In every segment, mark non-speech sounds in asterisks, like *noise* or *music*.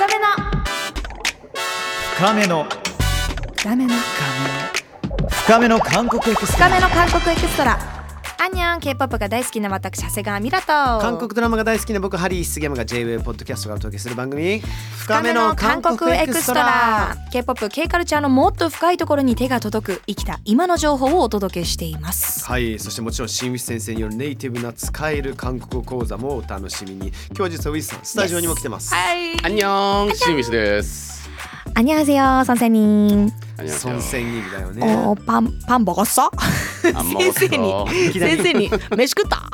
深めの。深めの。深めの。深めの韓国エクストラ。深めの韓国エクストラ 안녕 K-POP が大好きな私長谷川ミラと韓国ドラマが大好きな僕ハリー杉山が J-WAVE ポッドキャストがお届けする番組深めの韓国エクストラ K-POP K カルチャーのもっと深いところに手が届く生きた今の情報をお届けしています。はいそしてもちろん新ウィス先生によるネイティブな使える韓国語講座もお楽しみに。今日は実はウィスさんスタジオにも来てます、はい안녕 シンミスです。アンニョンハセヨ孫仙人だよねおパンパンボソ *laughs* 先生に先生に *laughs* 飯食った？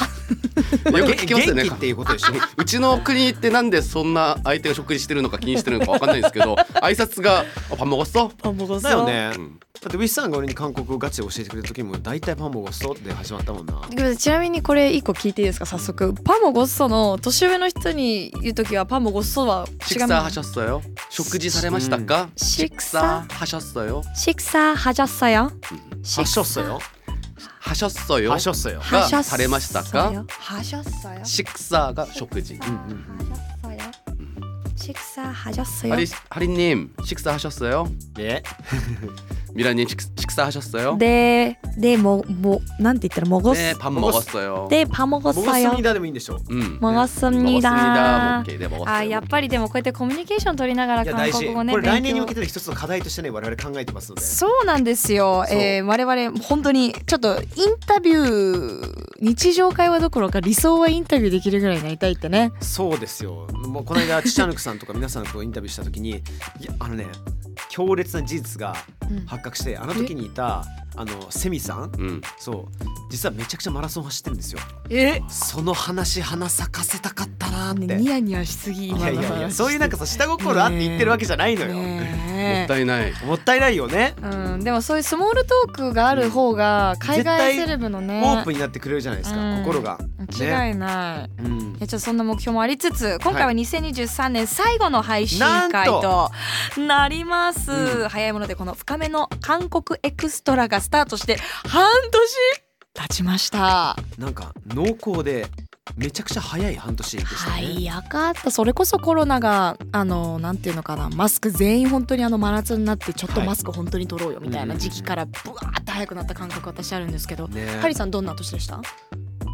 よく聞きますよね。元気っていうことでしょ。*laughs* うちの国ってなんでそんな相手が食事してるのか気にしてるのかわかんないんですけど挨拶があパンもごっそ、パンボゴッだよね、うん。だってウィスさんが俺に韓国語ガチで教えてくれた時も大体パンボゴストって始まったもんな。ちなみにこれ一個聞いていいですか？早速。パンもごっその年上の人に言う時はパンもごっそは違うシクサーハシャッソよ。食事されましたか、シクサー。ハシクサーハジャッサよハショッソよハシャッソよハショッソよがされましたかハジャッサよシクサーが食事うんうんハジャッサよシクサーハジャッサよハリハリニムシクサーハシャッソよえミラニムシクサーハシャッソよででももなんて言ったらもごっねパンもごっそよでパンもごっボゴスさよミダでもいいんでしょうんもごすみだもごすみだも OK でもごっそよあやっぱりでもこうやってコミュニケーション取りながら韓いや大事国語ねこれ来年に勉強向けての一つの課題としてね我々考えてますのでそうなんですよ、そうえー、我々本当にちょっとインタビュー日常会話どころか理想はインタビューできるぐらいになりたいってね。そうですよ。もうこの間チチャヌクさんとか皆さんとインタビューした時にいやあのね強烈な事実がうん。発覚してあの時にいたあのセミさんうん。そう。実はめちゃくちゃマラソン走ってるんですよ。え？その話花咲かせたかったなって、ニヤニヤしすぎいやいやいやそういうなんかさ下心あって言ってるわけじゃないのよ、もねったいない。もったいないよね、うん、でもそういうスモールトークがある方が海外セレブのねオープンになってくれるじゃないですか、うん心が、間違いない、うん。いやちょっとそんな目標もありつつ今回は2023年最後の配信会ととなります、うん早いものでこの深めの韓国エクストラがスタートして半年経ちました。なんか濃厚でめちゃくちゃ早い半年でしたね、早かった。それこそコロナがあのなんていうのかなマスク全員本当にあの真夏になってちょっとはい。マスク本当に取ろうよみたいな時期からブワーって早くなった感覚私あるんですけど、ねハリーさんどんな年でした？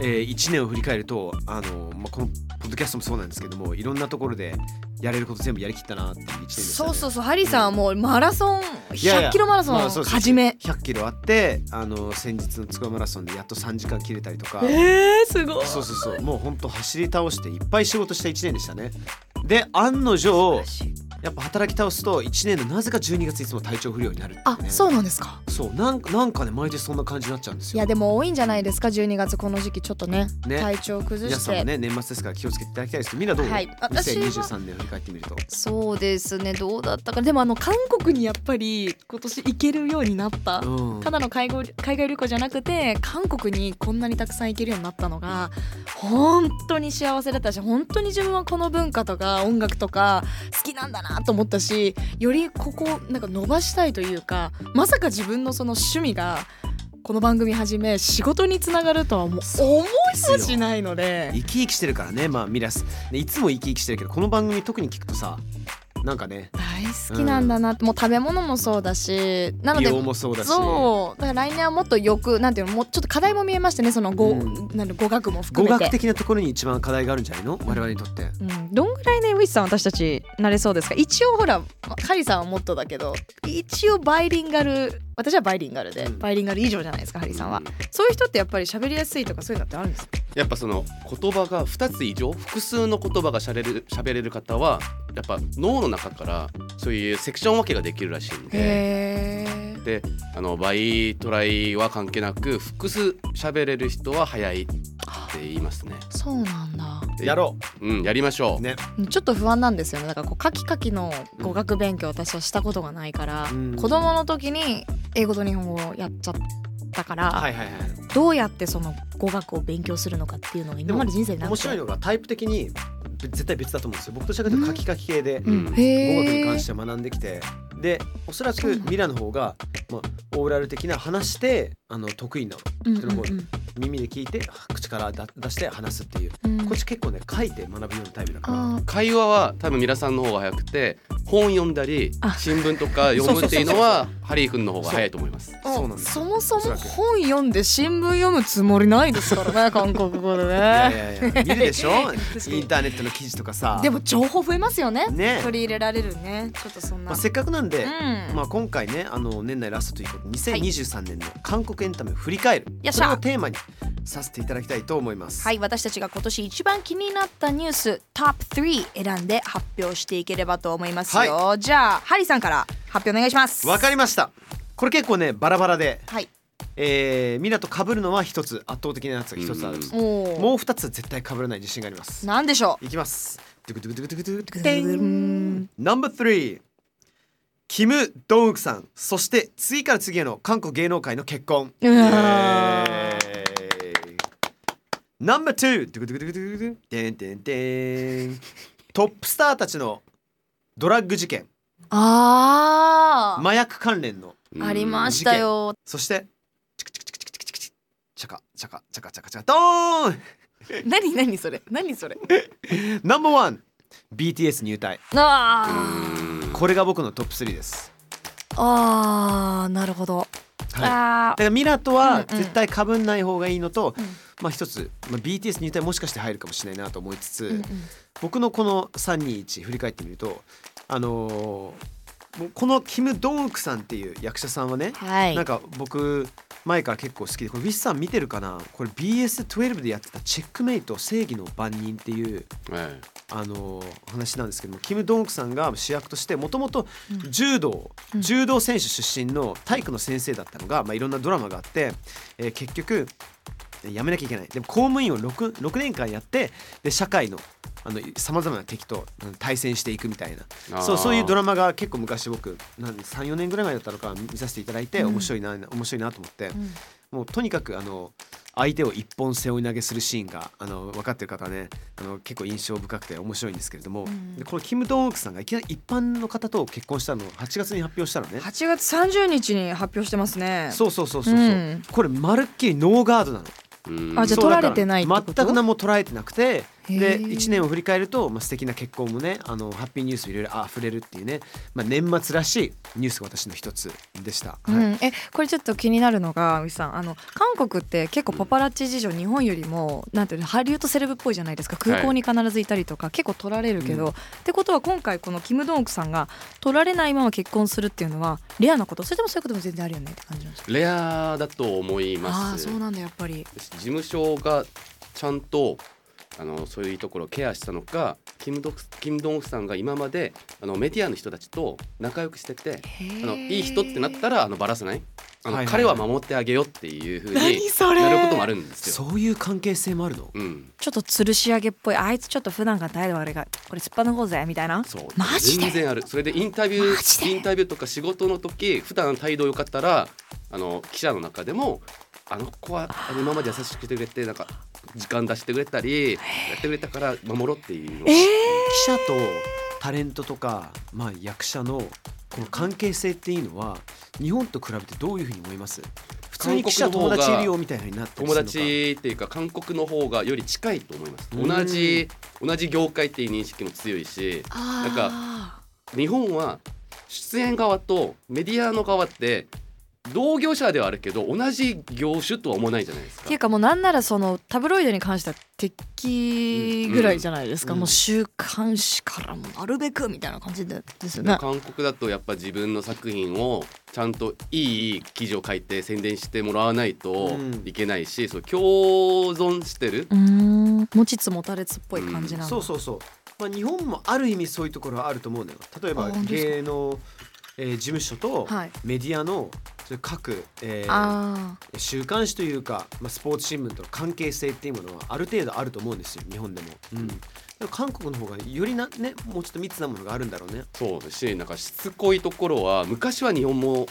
えー、1年を振り返るとあの、まあ、このポッドキャストもそうなんですけどもいろんなところでやれること全部やりきったなっていう1年でした、ね、そうそうそう。ハリーさんはもうマラソンいやいや100キロマラソンまあそうそう。始め。100キロあってあの先日のつくばマラソンでやっと3時間切れたりとか。えー、すごい。そうそうそう。もうほんと走り倒していっぱい仕事した1年でしたね。で案の定やっぱ働き倒すと1年のなぜか12月いつも体調不良になるっていうあねそうなんですか。そうなんかなんかね毎年そんな感じになっちゃうんですよ。いやでも多いんじゃないですか12月この時期ちょっとね。ね。体調崩皆して、さんもね年末ですから気をつけていただきたいですけどみんなどう、はい私は。2023年振り返ってみると。そうですねどうだったかでもあの韓国にやっぱり今年行けるようになった、うん。ただの海外海外旅行じゃなくて韓国にこんなにたくさん行けるようになったのが本当に幸せだったし本当に自分はこの文化とか音楽とか好きなんだなと思ったしよりここをなんか伸ばしたいというかまさか自分のその趣味がこの番組始め仕事につながるとはもう思いもしないので。生き生きしてるからねまあミラス。ねいつも生き生きしてるけどこの番組特に聞くとさなんかね。大好きなんだな。って、もう食べ物もそうだしなの美で容もそうだし。そう。だから来年はもっとよくなんていうのもうちょっと課題も見えましてねその語,、うん。なんで語学も含語めて。学的なところに一番課題があるんじゃないの？我々にとって。うん、どんぐらいねウィスさん私たち慣れそうですか？一応ほらカリさんはもっとだけど一応バイリンガル私はバイリンガルで、うん。バイリンガル以上じゃないですかハリさんは、うんそういう人ってやっぱり喋りやすいとかそういうのってあるんですか？やっぱその言葉が2つ以上複数の言葉がしゃべれる喋れる方はやっぱ脳の中からそういうセクション分けができるらしいんで。であのバイトライは関係なく複数喋れる人は早いって言いますね。そうなんだ。でやろう。んやりましょう。うね。ちょっと不安なんですよね。だからこうカキカキの語学勉強私はしたことがないから、うん。子供の時に英語と日本語をやっちゃったから、はいはいはい。どうやってその語学を勉強するのかっていうのが今まで人生になくて。面白いのがタイプ的に絶対別だと思うんですよ。僕としゃべると書き書き系でうん。語へ学に関えして学んできてでおそらくミラの方が、まあ、オーラル的な話してあの得意なうん人の方うん。うん耳で聞いて口からだ出して話すっていう、うん。こっち結構ね書いて学ぶようなタイプだから。会話は多分皆さんの方が早くて本読んだりあ。新聞とか読むっていうのはハリー君の方が早いと思います。そもそも本読んで新聞読むつもりないですからね *laughs* 韓国語でいやいねやいや見るでしょ？*laughs* インターネットの記事とかさ。でも情報増えますよね。ね。取り入れられるね。ちょっとそんな、まあ、せっかくなんで、うん。まあ、今回ねあの年内ラストということで2023年の韓国エンタメを振り返る、そよっしゃ。れをテーマにさせていただきたいと思います。はい私たちが今年一番気になったニューストップ3選んで発表していければと思いますよ、じゃあハリーさんから発表お願いします。わかりました。これ結構ねバラバラで、はい。えー、ミラと被るのは一つ圧倒的なやつが一つある、うもう二つは絶対被らない自信があります。なんでしょいきます。ドゥキム・ドンウクさんそして次から次への韓国芸能界の結婚。ナンバー2ドゥクドゥクドゥクドゥクドゥテンテンテン。トップスターたちのドラッグ事件。あー、麻薬関連のうん。ありましたよ。そしてチクチクチクチクチクチクチャカチャカチャカチャカチャカドーン何何それ何それナンバーワン BTS 入隊あーこれが僕のトップ3です。あーなるほど、はい。だあからミラとはうんうん。絶対かぶんない方がいいのと、ー、うん。まあ一つ、まあ、BTS 入隊もしかして入るかもしれないなと思いつつ、うんうん。僕のこの321振り返ってみるとあのーもうこのキム・ドンウクさんっていう役者さんはね、はい。なんか僕前から結構好きでこれウィスさん見てるかな？これ BS12 でやってた「チェックメイト正義の番人」っていうはいあのー話なんですけどもキム・ドンウクさんが主役としてもともとうん。柔道、うん。柔道選手出身の体育の先生だったのが、まあ、いろんなドラマがあって、えー結局えー辞めなきゃいけない。でも公務員を 6, 6年間やってで社会のさまざまな敵とうん対戦していくみたいな。そうそういうドララマが結構昔僕34年ぐらい前だったのか見させていただいてうん。面白いな、面白いなと思って、うんもうとにかくあの相手を一本背負い投げするシーンがあの分かってる方はねあの結構印象深くて面白いんですけれども、うん。でこのキム・ドンウクさんがいきなり一般の方と結婚したのを8月に発表したのね。8月30日に発表してますね。そうそうそうそうそう、うん。これまるっきりノーガードなの。あじゃ取られてないってこと？全く何も捉えてなくてへでー。1年を振り返ると、まあ、素敵な結婚もねあのハッピーニュースいろいろあ溢れるっていうね、まあ、年末らしいニュースが私の一つでした。はい。うん、えこれちょっと気になるのが牛さんあの韓国って結構パパラッチ事情日本よりもなんていうのハリウッドセレブっぽいじゃないですか。空港に必ずいたりとか、結構取られるけど、うんってことは今回このキム・ドンウクさんが取られないまま結婚するっていうのはレアなこと？それともそういうことも全然あるよねって感じなんですか？レアだと思いあます。あそうなんだやっぱり。事務所がちゃんとあのそういうところをケアしたのかキムドクキム・ドンウクさんが今まであのメディアの人たちと仲良くしててあのいい人ってなったらあのバラさない？あの、はいはいはい。彼は守ってあげようっていうふうに何それ？やることもあるんですよ。そういう関係性もあるの？うん、ちょっと吊るし上げっぽいあいつちょっと普段から態度悪いがこれ突っぱ抜こうぜみたいな？そう。マジで？全然ある。それでインタビューインタビューとか仕事の時普段態度良かったらあの記者の中でもあの子はあの今まで優しくしてくれてなんか時間出してくれたりやってくれたから守ろうっていうえー、記者とタレントとか、まあ、役者のこの関係性っていうのは日本と比べてどういうふうに思います？普通に記者友韓国の方が達いるよみたいなになってる友達っていうか韓国の方がより近いと思います。うん。同じ同じ業界っていう認識も強いしあなんか日本は出演側とメディアの側って同業者ではあるけど同じ業種とは思わないじゃないですか。っていうかもうなんならそのタブロイドに関しては敵ぐらいじゃないですか、うん。もう週刊誌からもなるべくみたいな感じで。ですよね。韓国だとやっぱ自分の作品をちゃんといい記事を書いて宣伝してもらわないとうん。いけないし、そう共存してる。うーん。持ちつ持たれつっぽい感じなん。だ、そうそうそう、まあ、日本もある意味そういうところはあると思うのよ。例えば芸能、えー事務所とはい。メディアの各、えーあ週刊誌というか、まあ、スポーツ新聞との関係性っていうものはある程度あると思うんですよ日本でも。うん、韓国の方がよりなねもうちょっと密なものがあるんだろうね。そうだしなんかしつこいところは昔は日本も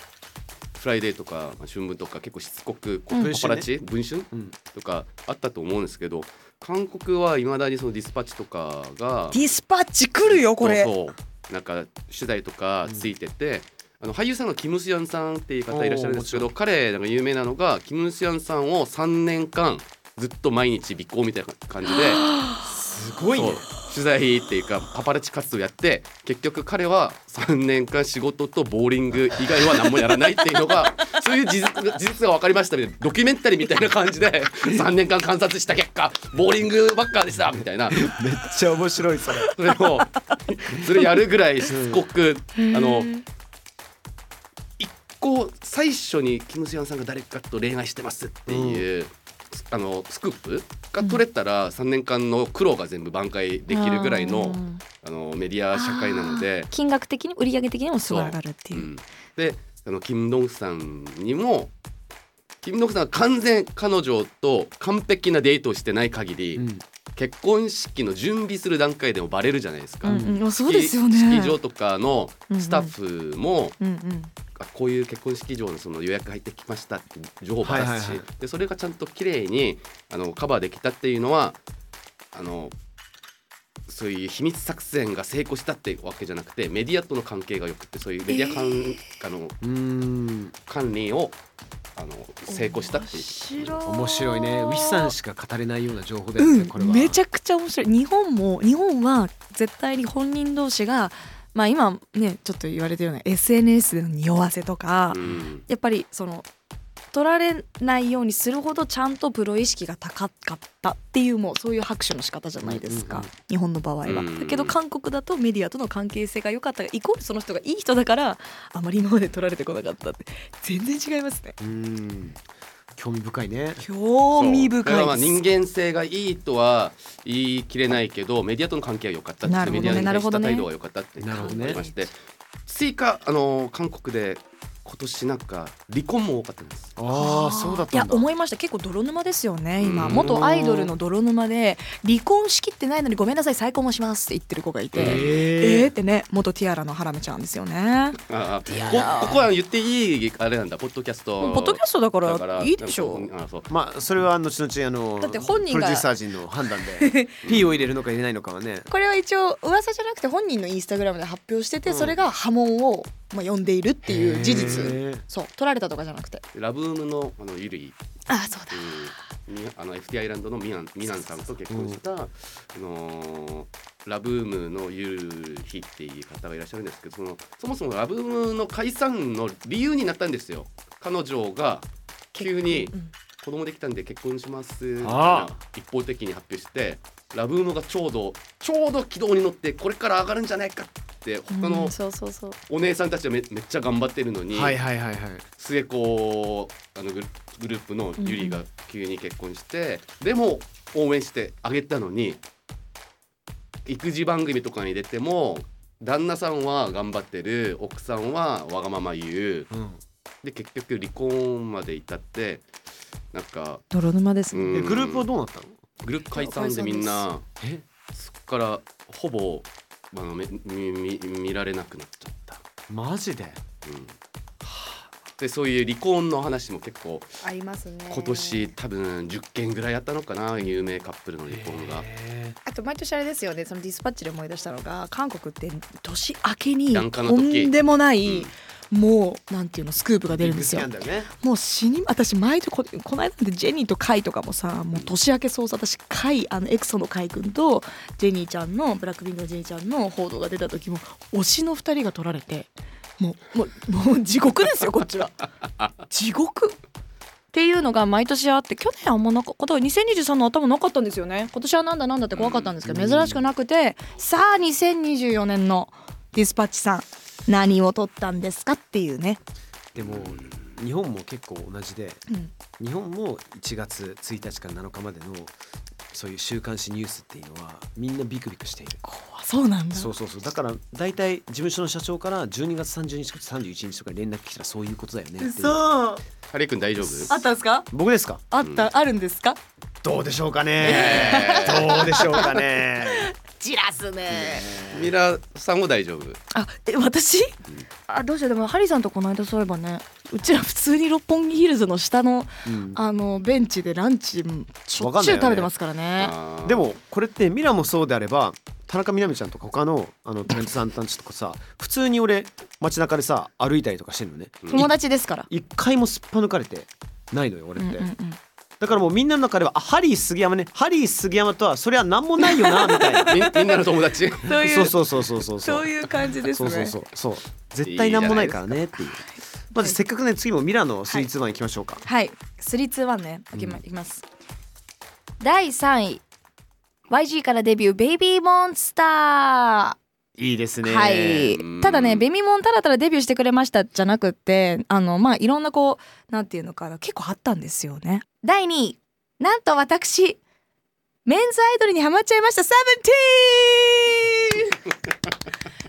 フライデーとかまあ文春とか結構しつこくこううんパパラッチ文春うん、とかあったと思うんですけど韓国はいまだにそのディスパッチとかがディスパッチ来るよこれ。そうそうなんか取材とかついてて、あの俳優さんのキム・スヤンさんっていう方いらっしゃるんですけど彼なん。か有名なのがキム・スヤンさんを3年間ずっと毎日尾行みたいな感じで。*gasps* すごいね取材っていうかパパラッチ活動やって結局彼は3年間仕事とボーリング以外は何もやらないっていうのが *laughs* そういう事実が事実が分かりましたみたいなドキュメンタリーみたいな感じで3年間観察した結果ボーリングばっかでしたみたいな。めっちゃ面白いそれ。それをそれやるぐらいしつこくあの一個最初にキム・スヤンさんが誰かと恋愛してますっていう、あのスクープが取れたら3年間の苦労が全部挽回できるぐらいの,、うんあのメディア社会なので。金額的に売上的にもすごい上がるっていうう。ん、であのキム・ドンフさんにもキム・ドンフさんが完全彼女と完璧なデートをしてない限り、うん結婚式の準備する段階でもバレるじゃないですか。うんうん、そうですよね。式場とかのスタッフも、うんうん。あこういう結婚式場のその予約入ってきましたって情報をばらすし、はい。はいはいでそれがちゃんと綺麗にあのカバーできたっていうのはあのそういう秘密作戦が成功したってわけじゃなくてメディアとの関係がよくてそういうメディア管,、あのうーん。管理をあの成功したっていう。面白い。面白いね。ウィスさんしか語れないような情報だよね、これは。うん、めちゃくちゃ面白い。日本も日本は絶対に本人同士がまあ今ねちょっと言われてるような SNS での匂わせとか、うん。やっぱりその取られないようにするほどちゃんとプロ意識が高かったっていうもうそういう拍手の仕方じゃないですか、うん日本の場合は、うん。だけど韓国だとメディアとの関係性が良かった。がイコールその人がいい人だからあまり今まで取られてこなかったって。全然違いますね興味深いね。興味深いです。人間性がいいとは言い切れないけどメディアとの関係は良かったってなるほどねメディアに対した態度が良かったってなるほどね。まして、追加あの韓国で今年なんか離婚も多かったんです。ああそうだったんだ。いや思いました。結構泥沼ですよね今うん。元アイドルの泥沼で離婚しきってないのにごめんなさい再婚もしますって言ってる子がいて、ええーってね元ティアラのハラメちゃんですよね。ああこここは言っていいあれなんだポッドキャスト。ポッドキャストだからだからいいでしょ。あそう。まあそれは後々あのだって本人がプロデューサー陣の判断で *laughs* P を入れるのか入れないのかはね。これは一応噂じゃなくて本人のインスタグラムで発表してて、うん。それが波紋を、まあ、呼んでいるっていう事実。そう取られたとかじゃなくて。ラブームのあのゆりあそうだ。うん。にあの FT アイランドのミナンミナンさんと結婚した、あのーラブームのゆるひっていう方がいらっしゃるんですけどそのそもそもラブームの解散の理由になったんですよ。彼女が急にうん。子供できたんで結婚しますみたいあ。な一方的に発表してラブームがちょうどちょうど軌道に乗ってこれから上がるんじゃないかって他のお姉さんたちはめめっちゃ頑張ってるのに、はいはいはいはい末子あのグルグループのゆりが急に結婚して、でも応援してあげたのに育児番組とかに出ても旦那さんは頑張ってる奥さんはわがまま言う。うん。で結局離婚まで至ってなんか、泥沼ですね、うん。えグループはどうなったの？グループ解散でみんなえ？そこからほぼあのめみみ見られなくなっちゃった。マジで？うん。でそういう離婚の話も結構ありますね。今年多分10件ぐらいあったのかな有名カップルの離婚が。へあと毎年あれですよねそのディスパッチで思い出したのが韓国って年明けにと時。んでもない、もうなんていうのスクープがー出るんですよ。ね。もう死に私毎年ここの間なんてジェニーとカイとかもさもう年明け早々私カイあのエクソのカイ君とジェニーちゃんのブラックピンクのジェニーちゃんの報道が出た時も推しの2人が取られてもうもうもう地獄ですよこっちは。*laughs* 地獄。っていうのが毎年あって去年はあんまなかった2023の頭なかったんですよね。今年はなんだなんだって怖かったんですけど珍しくなくてさあ2024年のディスパッチさん何を取ったんですかっていうね、でも日本も結構同じでうん、日本も1月1日から7日までのそういう週刊誌ニュースっていうのはみんなビクビクしている。怖そうなんだ。そうそうそう。だから大体事務所の社長から12月30日とか31日とか連絡来たらそういうことだよねってそうハリー君大丈夫？あったんですか？僕ですか？あった、あるんですか？どうでしょうかね？え。どうでしょうかね？散らすね。ミラさんも大丈夫？あえ私？あどうしよう。でもハリーさんとこの間そういえばねうちら普通に六本木ヒルズの下のうん。あのベンチでランチしょっちゅう食べてますからね。でもこれってミラもそうであれば田中みな実ちゃんとか他のあのタレントさんたちとかさ普通に俺街中でさ歩いたりとかしてるのね。友達ですから。一回もすっぱ抜かれてないのよ俺って、うんうんうん。だからもうみんなの中ではあハリー杉山ね。ハリー杉山とはそれは何もないよなみたいな。*laughs* み *laughs* みんなの友達。そういうそうそうそうそうそうそう。いう感じですね。そうそうそうそう。絶対何もないからねっていう。まずせっかくね次もミラのスイーツワン行きましょうか、はい。321ねいきまうん。いきます。第3位 YG からデビューベイビーモンスター。いいですね。はい。うんただねベミモンただただデビューしてくれましたじゃなくってあのまあいろんなこうなんていうのかな結構あったんですよね。第2位。なんと私メンズアイドルにハマっちゃいました。セブンティー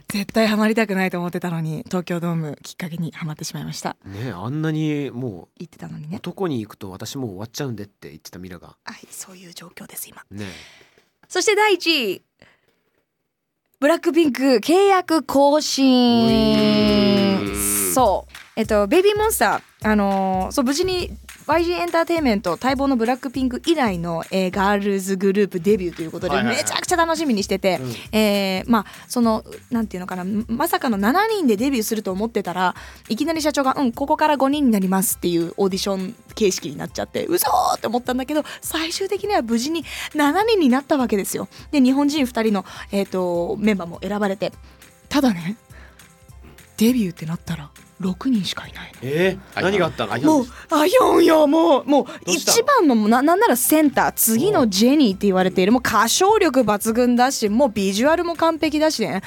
ン。*laughs* 絶対ハマりたくないと思ってたのに東京ドームきっかけにハマってしまいました。ねあんなにも言ってたのにうね。男に行くと私もう終わっちゃうんでって言ってたミラが。はいそういう状況です今。ねそして第1位ブラックピンク契約更新。そう。えっとベイビーモンスターあのーそう無事に YG エンターテインメント待望のブラックピンク以来の、えーガールズグループデビューということで、めちゃくちゃ楽しみにしてて、うん。えーまあそのなんていうのかなまさかの7人でデビューすると思ってたらいきなり社長が「うんここから5人になります」っていうオーディション形式になっちゃって嘘ーって思ったんだけど最終的には無事に7人になったわけですよ。で日本人2人の、えー、とメンバーも選ばれて。ただねデビューってなったら6人しかいないの。えー、何があったの？あもうあよんよもうもう一番のななんならセンター次のジェニーって言われている。もう歌唱力抜群だしもうビジュアルも完璧だしね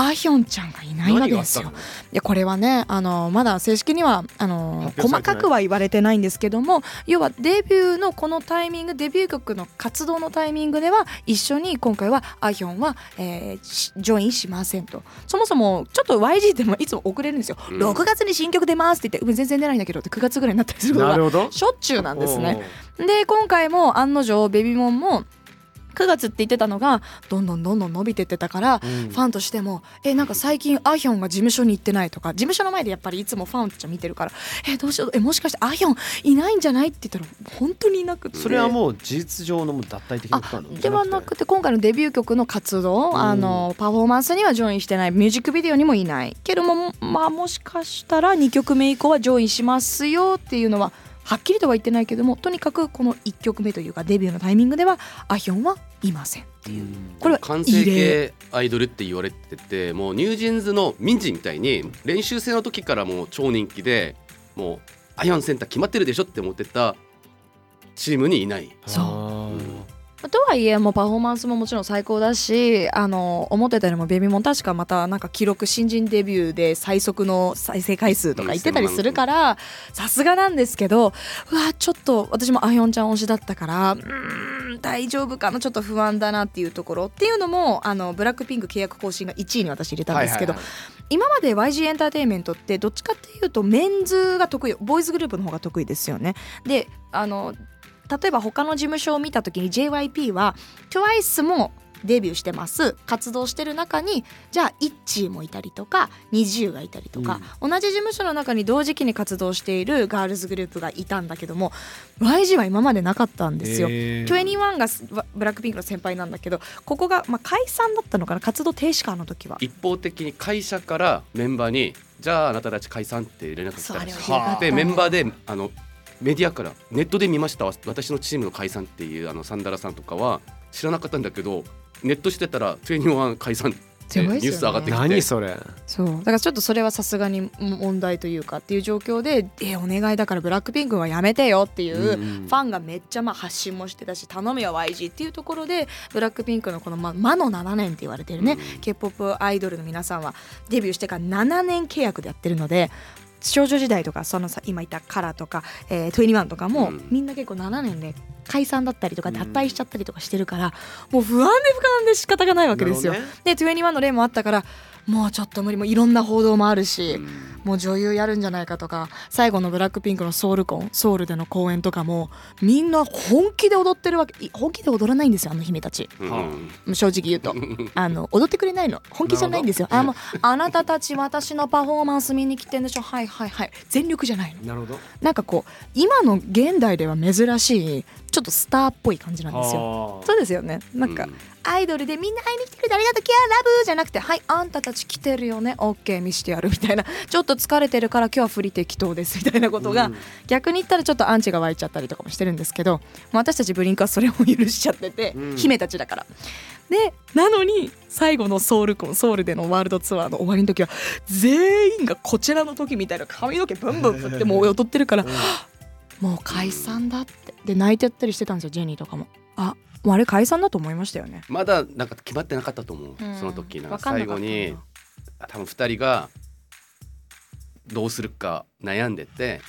アヒョンちゃんがいないわけですよ。いやこれはねあのまだ正式にはあの細かくは言われてないんですけども要はデビューのこのタイミングデビュー曲の活動のタイミングでは一緒に今回はアヒョンは、えーしジョインしませんと。そもそもちょっと YG ってもいつも遅れるんですよ、うん。6月に新曲出ますって言ってうん全然出ないんだけどって9月ぐらいになったりすることがしょっちゅうなんですね。で今回も案の定ベビモンも9月って言ってたのがどんどんどんどん伸びてってたから、うん。ファンとしても「えなんか最近アヒョンが事務所に行ってない」とか事務所の前でやっぱりいつもファンたちは見てるから「えどうしようえもしかしてアヒョンいないんじゃない?」って言ったら本当にいなくて。それはもう事実上のもう脱退的なことなの？ではなくて今回のデビュー曲の活動、ん。あのパフォーマンスにはジョインしてないミュージックビデオにもいない。けどもまあもしかしたら2曲目以降はジョインしますよっていうのははっきりとは言ってないけどもとにかくこの1曲目というかデビューのタイミングではアヒョンはいませんっていう。これは完成形アイドルって言われててもうニュージーンズのミンジみたいに練習生の時からもう超人気でもうアイアンセンター決まってるでしょって思ってたチームにいない。そう。あとはいえもうパフォーマンスももちろん最高だしあの思ってたよりもベビーモン確かまたなんか記録新人デビューで最速の再生回数とか言ってたりするからさすがなんですけどうわちょっと私もあひょんちゃん推しだったからうん大丈夫かな？ちょっと不安だなっていうところっていうのもあのブラックピンク契約更新が1位に私入れたんですけど、はいはいはい今まで YG エンターテインメントってどっちかっていうとメンズが得意ボーイズグループの方が得意ですよね。であの例えば他の事務所を見た時に JYP は TWICE もデビューしてます。活動してる中にじゃあ ITZY もいたりとか NiziU がいたりとか、同じ事務所の中に同時期に活動しているガールズグループがいたんだけども YG は今までなかったんですよ。へー。21がすブラックピンクの先輩なんだけどここが、まあ、解散だったのかな？活動停止かあの時は。一方的に会社からメンバーに「じゃああなたたち解散」って連絡来たらしそうあれはひどかった。いでメンバーであのメディアからネットで見ました私のチームの解散っていうあのサンダラさんとかは知らなかったんだけどネットしてたら21解散ってニュース上がってきて。何それ。そう。だからちょっとそれはさすがに問題というかっていう状況で「えお願いだからブラックピンクはやめてよ」っていうファンがめっちゃまあ発信もしてたし頼むよ YG っていうところでブラックピンクのこのま魔の7年って言われてるね、うん。K p o p アイドルの皆さんはデビューしてから7年契約でやってるので少女時代とかそのさ今言ったカラーとか、えー、21とかも、うん。みんな結構7年で解散だったりとかうん。脱退しちゃったりとかしてるから、もう不安で不安で仕方がないわけですよ。なるほで21の例もあったからもうちょっと無理もういろんな報道もあるし、うんもう女優やるんじゃないかとか最後のブラックピンクのソウルコンソウルでの公演とかもみんな本気で踊ってるわけい本気で踊らないんですよあの姫たち。うん。正直言うと。*laughs* あの踊ってくれないの。本気じゃないんですよ。あもうあなたたち私のパフォーマンス見に来てんでしょ。はいはいはい全力じゃないの。なるほど。なんかこう今の現代では珍しいちょっとスターっぽい感じなんですよ。そうですよね。なんか、アイドルでみんな会いに来てくれてありがとうキャーラブじゃなくてはいあんたたち来てるよね。オッケー見してやるみたいな。ちょっと疲れてるから今日は振り適当です。*laughs* みたいなことが、うん。逆に言ったらちょっとアンチが湧いちゃったりとかもしてるんですけどまあ私たちブリンクはそれを許しちゃってて、うん。姫たちだから。でなのに最後のソウルコンソウルでのワールドツアーの終わりの時は全員がこちらの時みたいな髪の毛ブンブン振って *laughs* もう踊ってるからもう解散だって。で泣いてったりしてたんですよジェニーとかも。ああれ解散だと思いましたよね。まだなんか決まってなかったと思う、うん。その時なんか最後に多分2人がどうするか悩んでて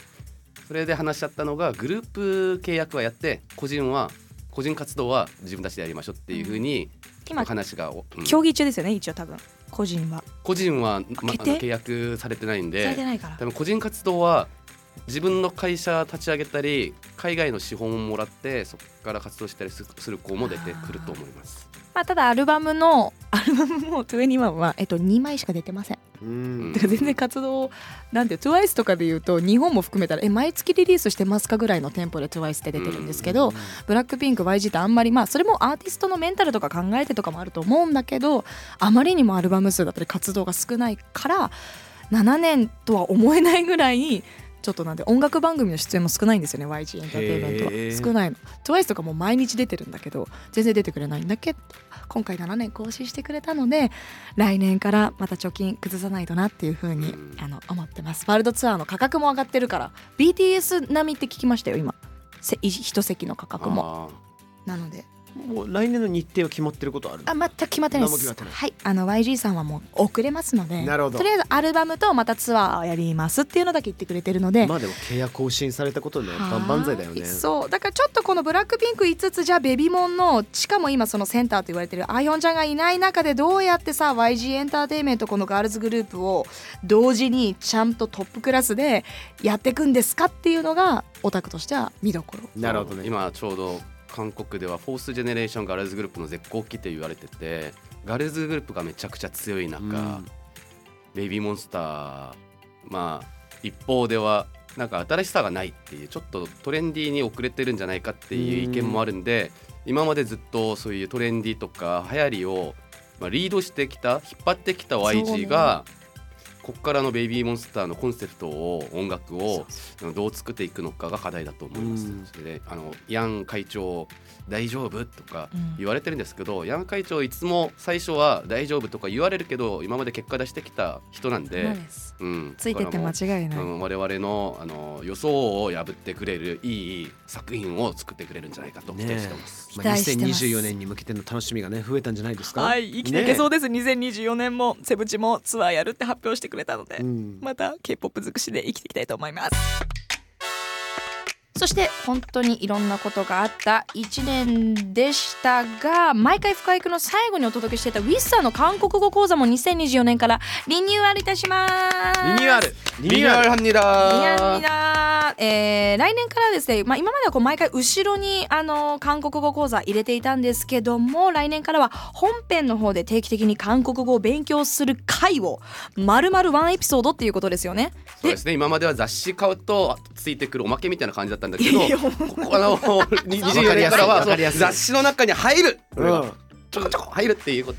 それで話し合ったのがグループ契約はやって個人は個人活動は自分たちでやりましょうっていうふうに今話が、うん。競技中ですよね一応多分。個人は。個人は、ま、契約されてないんされてでないから。多分個人活動は自分の会社立ち上げたり海外の資本をもらってそこから活動したりすする子も出てくると思います。まあただアルバムのアルバムも *laughs* 21はえっと2枚しか出てませんうん。全然活動なんて TWICE とかで言うと日本も含めたらえ毎月リリースしてますかぐらいのテンポで TWICE って出てるんですけど、ブラックピンク YG ってあんまりまあそれもアーティストのメンタルとか考えてとかもあると思うんだけどあまりにもアルバム数だったり活動が少ないから7年とは思えないぐらいちょっとなんで音楽番組の出演も少ないんですよね YG エンターテインメントは。少ないの。TWICE とかも毎日出てるんだけど全然出てくれない。んだけど今回7年更新してくれたので来年からまた貯金崩さないとなっていう風にうん。あの思ってます。ワールドツアーの価格も上がってるから BTS 並みって聞きましたよ今。せ一席の価格も。あなのでもう来年の日程は決まってることあるあ全く決まってないです。何も決まってない。はい。あの YG さんはもう遅れますのでなるほど。とりあえずアルバムとまたツアーをやりますっていうのだけ言ってくれてるので、まあでも契約更新されたことで万々歳だよね。はいそう。だからちょっとこの BLACKPINK 5つじゃあベビモンのしかも今そのセンターと言われてるアヒョンちゃんがいない中でどうやってさ YG エンターテインメントこのガールズグループを同時にちゃんとトップクラスでやっていくんですかっていうのがオタクとしては見どころ。ーなるほどね。今ちょうど韓国では fourth generation girls group の絶好期って言われててガールズグループがめちゃくちゃ強い中、うん。 BABYMONSTERまあ一方ではなんか新しさがないっていうちょっとトレンディーに遅れてるんじゃないかっていう意見もあるんで今までずっとそういうトレンディーとか流行りを、まあ、リードしてきた引っ張ってきた YG ねが、こっからのベイビーモンスターのコンセプトを音楽をどう作っていくのかが課題だと思います。うん。それであのヤン会長大丈夫とかうん。言われてるんですけど、ヤン会長いつも最初は大丈夫とか言われるけど今まで結果出してきた人なんで、そうです。うん、ついてって間違いない、うん、我々のあの予想を破ってくれるいい作品を作ってくれるんじゃないかと期待してます。まあ、期待してます2024年に向けての楽しみがね増えたんじゃないですか？はい生きていけそうです、2024年もセブチもツアーやるって発表してくれたので、うん。また K-POP 尽くしで生きていきたいと思います。そして本当にいろんなことがあった1年でしたが毎回深井君の最後にお届けしていたウィッサーの韓国語講座も2024年からリニューアルいたします。リニューアル。リリニューアル。ハンニラみえー来年からですね、まあ、今まではこう毎回後ろにあの韓国語講座入れていたんですけども来年からは本編の方で定期的に韓国語を勉強する回を丸々ワンエピソードっていうことですよね。そうですね。今までは雑誌買うとついてくるおまけみたいな感じだったんだけどここあの *laughs* 24年からは雑誌の中に入るうんちょこちょこ入るっていうこ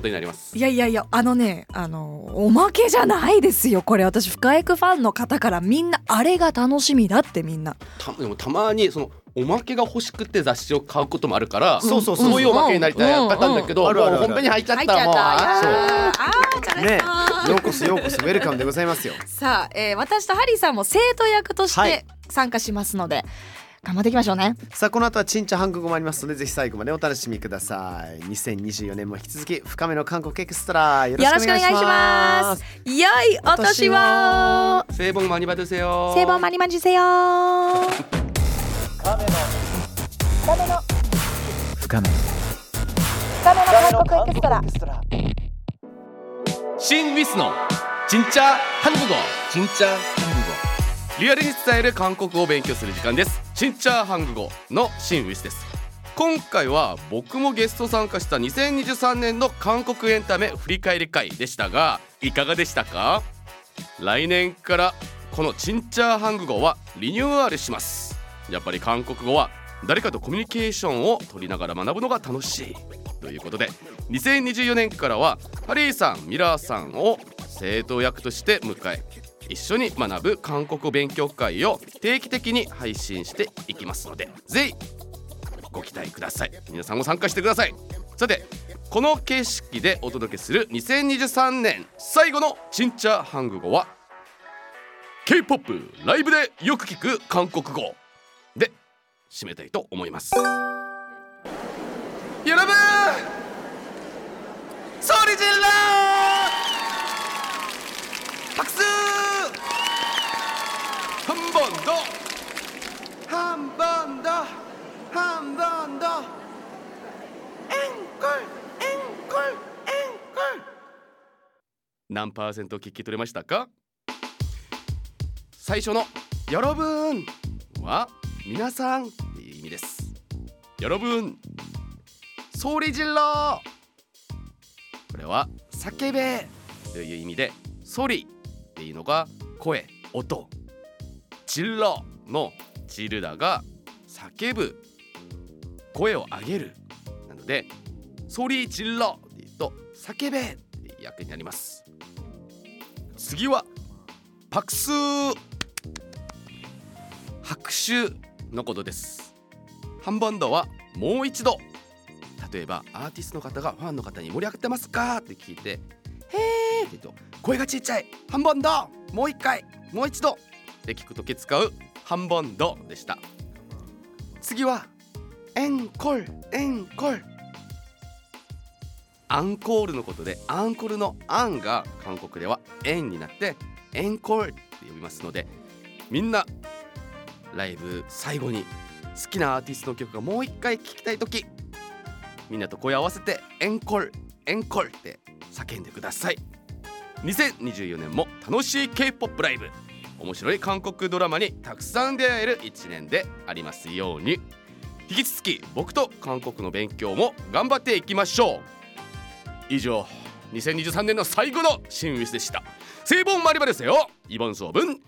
とになります。い。やいやいやあのねあのおまけじゃないですよこれ。私深井区ファンの方からみんなあれが楽しみだってみんな。たでもたまにそのおまけが欲しくて雑誌を買うこともあるから、そうそうそう。そういうおまけになりたいうんかったんだけど、うんあるあるあるもう本編に入っちゃっ入ったちゃもうった。あそう。あねなようこそようこそウェルカムでございますよ。さあ、えー私とハリーさんも生徒役としはい。て参加しますので、頑張っていきましょうねさあこの後はちんちゃ韓国語もありますのでぜひ最後までお楽しみください2024年も引き続き深めの韓国エクストラよろしくお願いしますよいお年はセイボンマニバドセよセイボンマニマジせよ深め深めの韓国エクストラ 新ウィスの진짜 한국어 진짜 한국어 リアルに伝える韓国語を勉強する時間です。新チャーハング語の新ウィスです。今回は僕もゲスト参加した2023年の韓国エンタメ振り返り会でしたがいかがでしたか？来年からこのチンチャーハング語はリニューアルします。やっぱり韓国語は誰かとコミュニケーションを取りながら学ぶのが楽しい。ということで2024年からはハリーさんミラーさんを生徒役として迎え一緒に学ぶ韓国語勉強会を定期的に配信していきますのでぜひご期待ください皆さんも参加してくださいさてこの形式でお届けする2023年最後のチンチャーハング語は K-POP ライブでよく聞く韓国語で締めたいと思います여러분소리질러 本半分だ半分だエンコルエンコルエンコル何パーセント聞き取れましたか？最初の「よろぶん」は「皆さん」っていう意味です。よろぶん。総理人これは「叫べ」という意味で「ソリ」っていうのが声音。チッロのチルダが叫ぶ声を上げる。なのでソリーチッロって言うと叫べって役になります。次はパクス。拍手のことです。ハンバンドはもう一度。例えばアーティストの方がファンの方に盛り上がってますかって聞いて「へーって言うと声がちっちゃい。半本ドもう一回もう一度。って聞くとき使う半本ドでした。次はエンコールエンコール。アンコールのことでアンコールのアンが韓国ではエンになってエンコールって呼びますのでみんなライブ最後に好きなアーティストの曲がもう一回聴きたい時みんなと声合わせてエンコールエンコールって叫んでください。2024年も楽しい K-POP ライブ。面白い韓国ドラマにたくさん出会える1年でありますように引き続き僕と韓国の勉強も頑張っていきましょう以上2023年の最後の新ウィスでした。セイボンマリバですよ。イボンソーブン